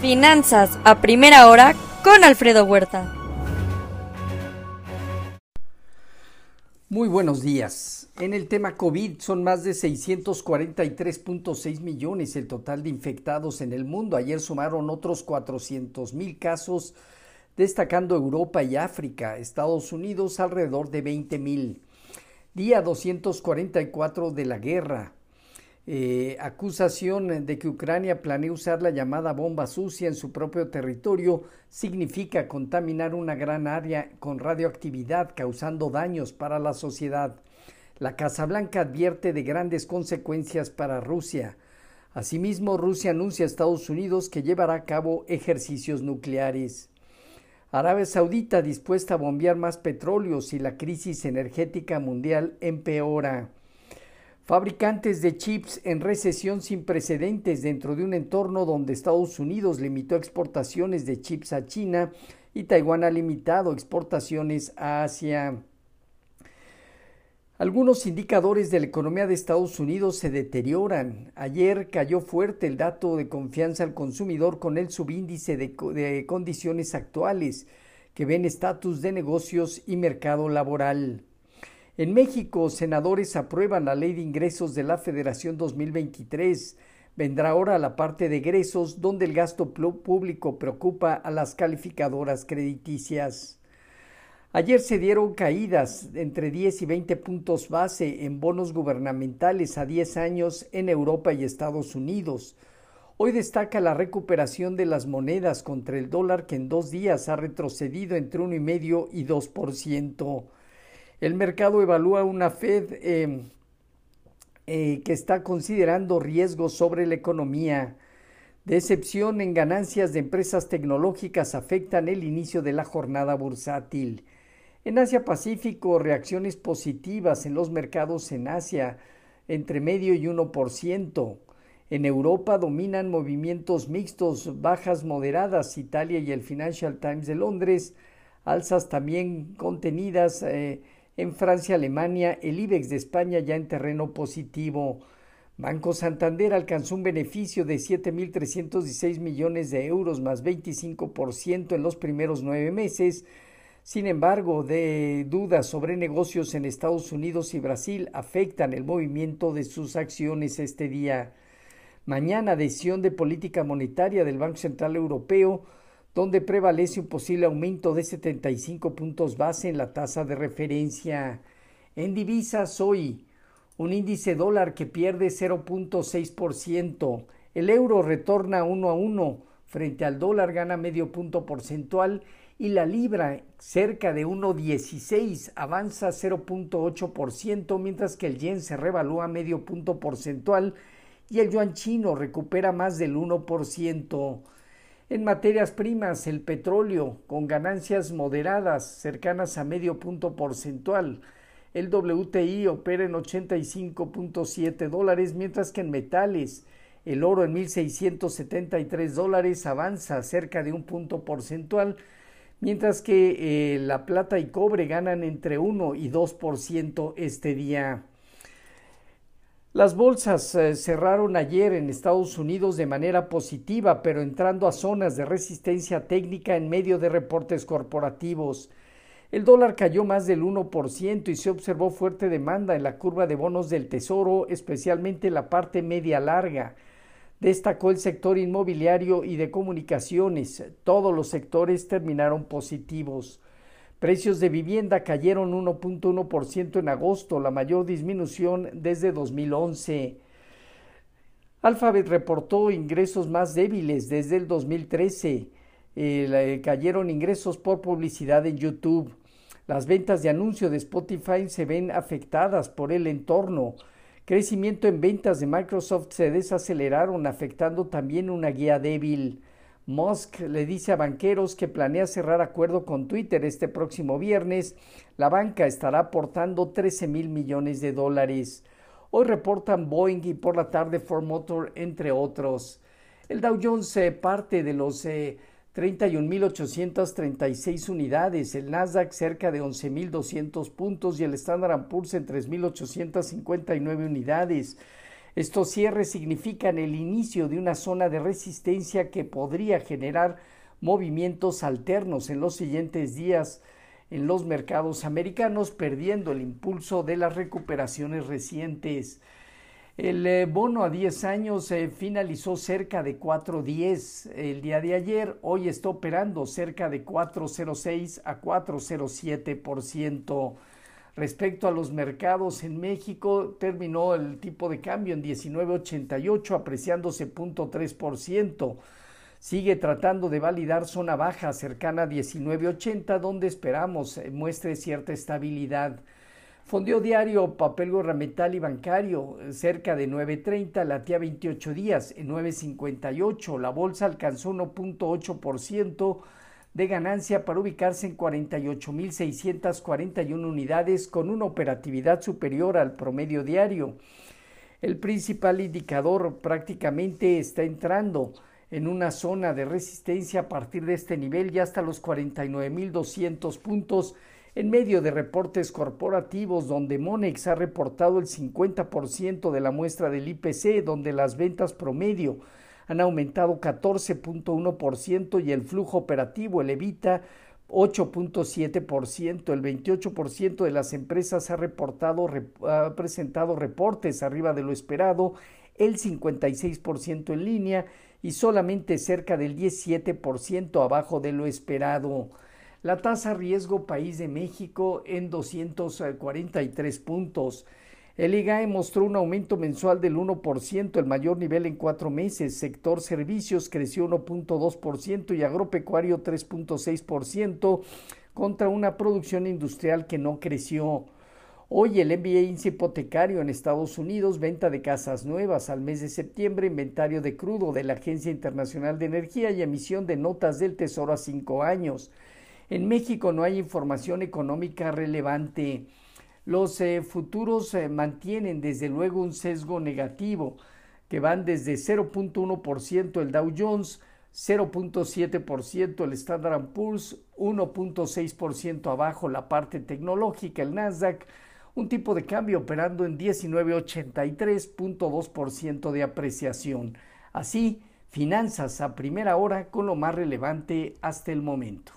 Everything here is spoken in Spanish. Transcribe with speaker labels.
Speaker 1: Finanzas a primera hora con Alfredo Huerta.
Speaker 2: Muy buenos días. En el tema COVID son más de 643.6 millones el total de infectados en el mundo. Ayer sumaron otros 400 mil casos, destacando Europa y África, Estados Unidos alrededor de 20 mil. Día 244 de la guerra. Eh, acusación de que Ucrania planea usar la llamada bomba sucia en su propio territorio significa contaminar una gran área con radioactividad causando daños para la sociedad. La Casa Blanca advierte de grandes consecuencias para Rusia. Asimismo, Rusia anuncia a Estados Unidos que llevará a cabo ejercicios nucleares. Arabia Saudita dispuesta a bombear más petróleo si la crisis energética mundial empeora. Fabricantes de chips en recesión sin precedentes dentro de un entorno donde Estados Unidos limitó exportaciones de chips a China y Taiwán ha limitado exportaciones a Asia. Algunos indicadores de la economía de Estados Unidos se deterioran. Ayer cayó fuerte el dato de confianza al consumidor con el subíndice de, de condiciones actuales que ven estatus de negocios y mercado laboral. En México, senadores aprueban la ley de ingresos de la Federación 2023. Vendrá ahora la parte de egresos donde el gasto público preocupa a las calificadoras crediticias. Ayer se dieron caídas entre 10 y 20 puntos base en bonos gubernamentales a 10 años en Europa y Estados Unidos. Hoy destaca la recuperación de las monedas contra el dólar que en dos días ha retrocedido entre 1,5 y 2%. El mercado evalúa una Fed em, eh, que está considerando riesgos sobre la economía. Decepción en ganancias de empresas tecnológicas afectan el inicio de la jornada bursátil. En Asia Pacífico, reacciones positivas en los mercados en Asia, entre medio y 1%. En Europa dominan movimientos mixtos, bajas moderadas, Italia y el Financial Times de Londres, alzas también contenidas eh, en Francia, Alemania, el IBEX de España ya en terreno positivo. Banco Santander alcanzó un beneficio de 7.316 millones de euros más 25% en los primeros nueve meses. Sin embargo, de dudas sobre negocios en Estados Unidos y Brasil afectan el movimiento de sus acciones este día. Mañana, decisión de política monetaria del Banco Central Europeo donde prevalece un posible aumento de 75 puntos base en la tasa de referencia. En divisas hoy, un índice dólar que pierde 0.6%, el euro retorna 1 a 1 frente al dólar gana medio punto porcentual y la libra cerca de 1.16 avanza 0.8%, mientras que el yen se revalúa medio punto porcentual y el yuan chino recupera más del 1%. En materias primas, el petróleo con ganancias moderadas cercanas a medio punto porcentual. El WTI opera en 85.7 dólares, mientras que en metales el oro en 1.673 dólares avanza cerca de un punto porcentual, mientras que eh, la plata y cobre ganan entre 1 y 2% este día. Las bolsas eh, cerraron ayer en Estados Unidos de manera positiva, pero entrando a zonas de resistencia técnica en medio de reportes corporativos. El dólar cayó más del 1% y se observó fuerte demanda en la curva de bonos del Tesoro, especialmente la parte media larga. Destacó el sector inmobiliario y de comunicaciones. Todos los sectores terminaron positivos. Precios de vivienda cayeron 1.1% en agosto, la mayor disminución desde 2011. Alphabet reportó ingresos más débiles desde el 2013. Eh, cayeron ingresos por publicidad en YouTube. Las ventas de anuncio de Spotify se ven afectadas por el entorno. Crecimiento en ventas de Microsoft se desaceleraron, afectando también una guía débil. Musk le dice a banqueros que planea cerrar acuerdo con Twitter este próximo viernes. La banca estará aportando 13 mil millones de dólares. Hoy reportan Boeing y por la tarde Ford Motor, entre otros. El Dow Jones parte de los eh, 31.836 unidades, el Nasdaq cerca de 11.200 puntos y el Standard Poor's en 3.859 unidades. Estos cierres significan el inicio de una zona de resistencia que podría generar movimientos alternos en los siguientes días en los mercados americanos, perdiendo el impulso de las recuperaciones recientes. El eh, bono a 10 años eh, finalizó cerca de 4.10 el día de ayer, hoy está operando cerca de 4.06 a 4.07%. Respecto a los mercados en México, terminó el tipo de cambio en 19.88, apreciándose 0.3%. Sigue tratando de validar zona baja cercana a 19.80, donde esperamos eh, muestre cierta estabilidad. Fondió diario, papel gubernamental y bancario, eh, cerca de 9.30, latía 28 días en 9.58. La bolsa alcanzó 1.8% de ganancia para ubicarse en 48.641 unidades con una operatividad superior al promedio diario. El principal indicador prácticamente está entrando en una zona de resistencia a partir de este nivel ya hasta los 49.200 puntos en medio de reportes corporativos donde Monex ha reportado el 50% de la muestra del IPC, donde las ventas promedio han aumentado 14.1% y el flujo operativo, el evita 8.7%, el 28% de las empresas ha reportado ha presentado reportes arriba de lo esperado, el 56% en línea y solamente cerca del 17% abajo de lo esperado. La tasa riesgo país de México en 243 puntos. El IGAE mostró un aumento mensual del 1%, el mayor nivel en cuatro meses. Sector servicios creció 1.2% y agropecuario 3.6% contra una producción industrial que no creció. Hoy el MBA hipotecario en Estados Unidos, venta de casas nuevas al mes de septiembre, inventario de crudo de la Agencia Internacional de Energía y emisión de notas del Tesoro a cinco años. En México no hay información económica relevante. Los eh, futuros eh, mantienen desde luego un sesgo negativo que van desde 0.1% el Dow Jones, 0.7% el Standard Poor's, 1.6% abajo la parte tecnológica, el Nasdaq, un tipo de cambio operando en 19.83.2% de apreciación. Así, finanzas a primera hora con lo más relevante hasta el momento.